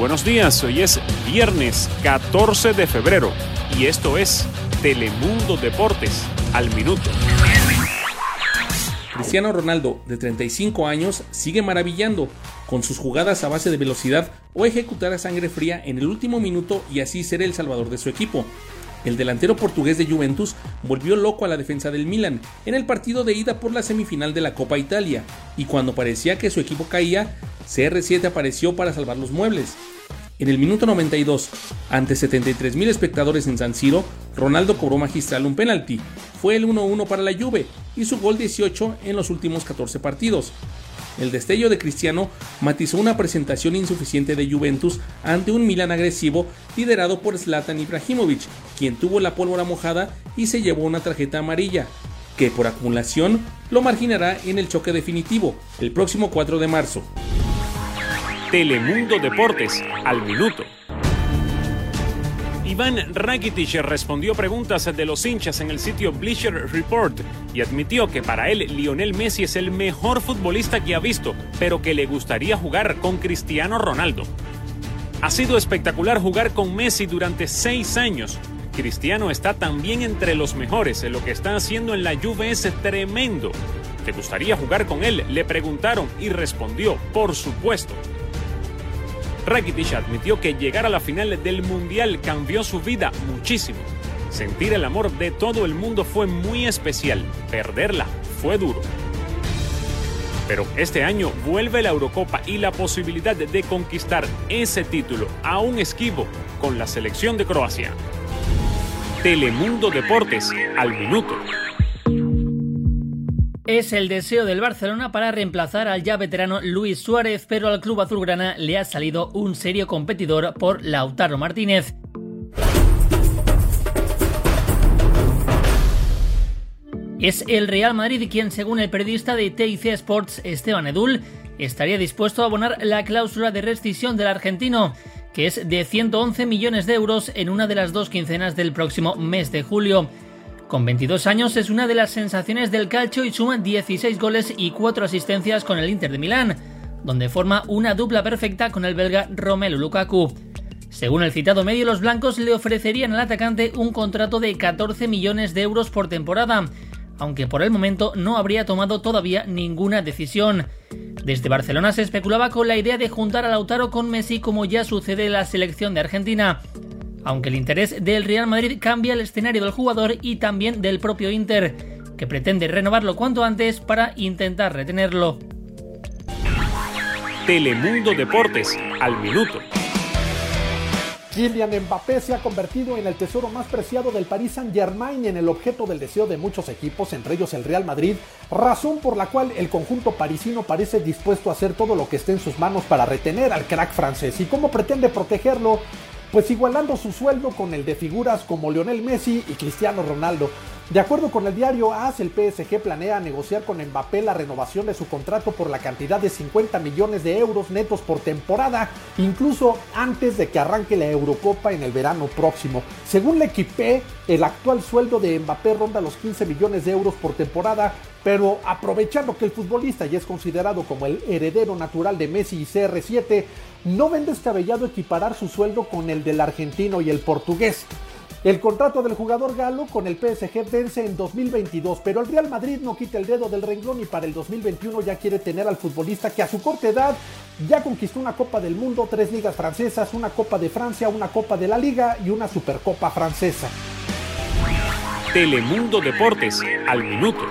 Buenos días, hoy es viernes 14 de febrero y esto es Telemundo Deportes al minuto. Cristiano Ronaldo, de 35 años, sigue maravillando con sus jugadas a base de velocidad o ejecutar a sangre fría en el último minuto y así ser el salvador de su equipo. El delantero portugués de Juventus volvió loco a la defensa del Milan en el partido de ida por la semifinal de la Copa Italia y cuando parecía que su equipo caía, CR7 apareció para salvar los muebles. En el minuto 92, ante 73.000 espectadores en San Siro, Ronaldo cobró magistral un penalti. Fue el 1-1 para la Juve y su gol 18 en los últimos 14 partidos. El destello de Cristiano matizó una presentación insuficiente de Juventus ante un Milan agresivo liderado por Zlatan Ibrahimovic, quien tuvo la pólvora mojada y se llevó una tarjeta amarilla, que por acumulación lo marginará en el choque definitivo el próximo 4 de marzo. Telemundo Deportes al minuto. Iván Rakitic respondió preguntas de los hinchas en el sitio Bleacher Report y admitió que para él Lionel Messi es el mejor futbolista que ha visto, pero que le gustaría jugar con Cristiano Ronaldo. Ha sido espectacular jugar con Messi durante seis años. Cristiano está también entre los mejores. Lo que está haciendo en la Juve es tremendo. ¿Te gustaría jugar con él? Le preguntaron y respondió, por supuesto. Rakitic admitió que llegar a la final del Mundial cambió su vida muchísimo. Sentir el amor de todo el mundo fue muy especial, perderla fue duro. Pero este año vuelve la Eurocopa y la posibilidad de conquistar ese título aún esquivo con la selección de Croacia. Telemundo Deportes al minuto es el deseo del Barcelona para reemplazar al ya veterano Luis Suárez, pero al club azulgrana le ha salido un serio competidor por Lautaro Martínez. Es el Real Madrid quien, según el periodista de TIC Sports Esteban Edul, estaría dispuesto a abonar la cláusula de rescisión del argentino, que es de 111 millones de euros en una de las dos quincenas del próximo mes de julio. Con 22 años es una de las sensaciones del calcio y suma 16 goles y 4 asistencias con el Inter de Milán, donde forma una dupla perfecta con el belga Romelu Lukaku. Según el citado medio, los blancos le ofrecerían al atacante un contrato de 14 millones de euros por temporada, aunque por el momento no habría tomado todavía ninguna decisión. Desde Barcelona se especulaba con la idea de juntar a Lautaro con Messi como ya sucede en la selección de Argentina aunque el interés del Real Madrid cambia el escenario del jugador y también del propio Inter, que pretende renovarlo cuanto antes para intentar retenerlo. Telemundo Deportes, al minuto. Kylian Mbappé se ha convertido en el tesoro más preciado del Paris Saint-Germain y en el objeto del deseo de muchos equipos, entre ellos el Real Madrid, razón por la cual el conjunto parisino parece dispuesto a hacer todo lo que esté en sus manos para retener al crack francés. ¿Y cómo pretende protegerlo? Pues igualando su sueldo con el de figuras como Lionel Messi y Cristiano Ronaldo. De acuerdo con el diario AS, el PSG planea negociar con Mbappé la renovación de su contrato por la cantidad de 50 millones de euros netos por temporada, incluso antes de que arranque la Eurocopa en el verano próximo. Según la el actual sueldo de Mbappé ronda los 15 millones de euros por temporada, pero aprovechando que el futbolista ya es considerado como el heredero natural de Messi y CR7, no ven descabellado equiparar su sueldo con el del argentino y el portugués. El contrato del jugador galo con el PSG vence en 2022, pero el Real Madrid no quita el dedo del renglón y para el 2021 ya quiere tener al futbolista que a su corta edad ya conquistó una Copa del Mundo, tres ligas francesas, una Copa de Francia, una Copa de la Liga y una Supercopa francesa. Telemundo Deportes, al minuto.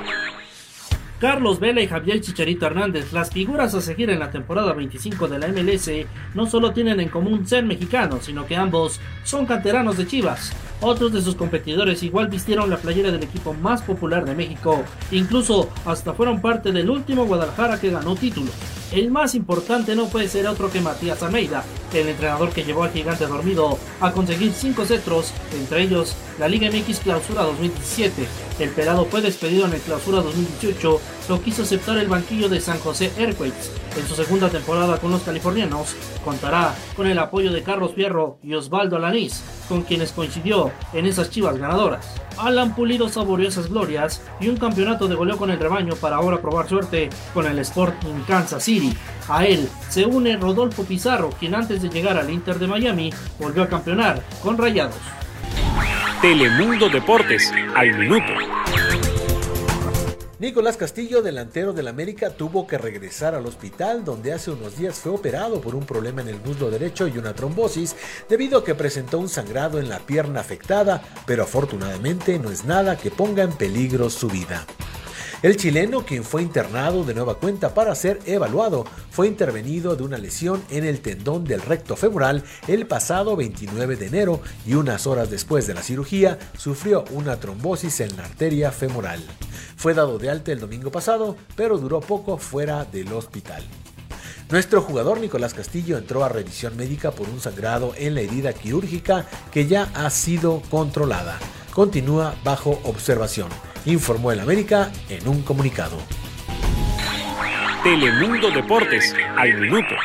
Carlos Vela y Javier Chicharito Hernández, las figuras a seguir en la temporada 25 de la MLS, no solo tienen en común ser mexicanos, sino que ambos son canteranos de Chivas. Otros de sus competidores igual vistieron la playera del equipo más popular de México, incluso hasta fueron parte del último Guadalajara que ganó título. El más importante no puede ser otro que Matías Almeida, el entrenador que llevó al gigante dormido a conseguir cinco cetros, entre ellos la Liga MX Clausura 2017. El pelado fue despedido en el Clausura 2018, lo quiso aceptar el banquillo de San José Airways. En su segunda temporada con los californianos, contará con el apoyo de Carlos Fierro y Osvaldo Alanís, con quienes coincidió en esas chivas ganadoras. Alan Pulido saboreó esas glorias y un campeonato de goleo con el rebaño para ahora probar suerte con el Sporting Kansas City. A él se une Rodolfo Pizarro, quien antes de llegar al Inter de Miami volvió a campeonar con Rayados. Telemundo Deportes, al minuto. Nicolás Castillo, delantero del América, tuvo que regresar al hospital donde hace unos días fue operado por un problema en el muslo derecho y una trombosis debido a que presentó un sangrado en la pierna afectada, pero afortunadamente no es nada que ponga en peligro su vida. El chileno, quien fue internado de nueva cuenta para ser evaluado, fue intervenido de una lesión en el tendón del recto femoral el pasado 29 de enero y unas horas después de la cirugía sufrió una trombosis en la arteria femoral. Fue dado de alta el domingo pasado, pero duró poco fuera del hospital. Nuestro jugador Nicolás Castillo entró a revisión médica por un sangrado en la herida quirúrgica que ya ha sido controlada. Continúa bajo observación informó el América en un comunicado. Telemundo Deportes, al minuto.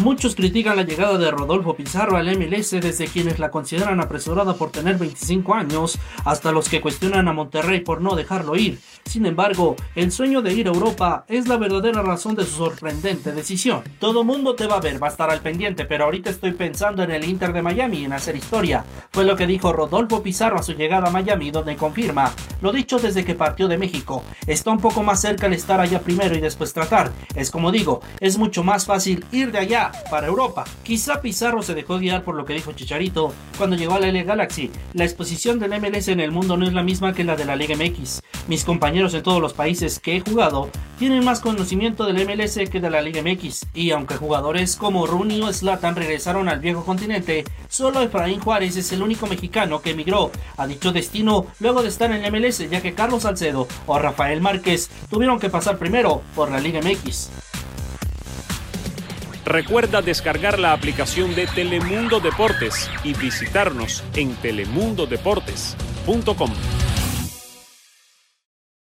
Muchos critican la llegada de Rodolfo Pizarro al MLS desde quienes la consideran apresurada por tener 25 años hasta los que cuestionan a Monterrey por no dejarlo ir. Sin embargo, el sueño de ir a Europa es la verdadera razón de su sorprendente decisión. Todo mundo te va a ver, va a estar al pendiente, pero ahorita estoy pensando en el Inter de Miami, en hacer historia. Fue lo que dijo Rodolfo Pizarro a su llegada a Miami, donde confirma lo dicho desde que partió de México. Está un poco más cerca el estar allá primero y después tratar. Es como digo, es mucho más fácil ir de allá para Europa. Quizá Pizarro se dejó guiar por lo que dijo Chicharito cuando llegó a la LA Galaxy. La exposición del MLS en el mundo no es la misma que la de la Liga MX. Mis compañeros en todos los países que he jugado tienen más conocimiento del MLS que de la Liga MX. Y aunque jugadores como Rooney o Zlatan regresaron al viejo continente, solo Efraín Juárez es el único mexicano que emigró a dicho destino luego de estar en la MLS, ya que Carlos Salcedo o Rafael Márquez tuvieron que pasar primero por la Liga MX. Recuerda descargar la aplicación de Telemundo Deportes y visitarnos en telemundodeportes.com.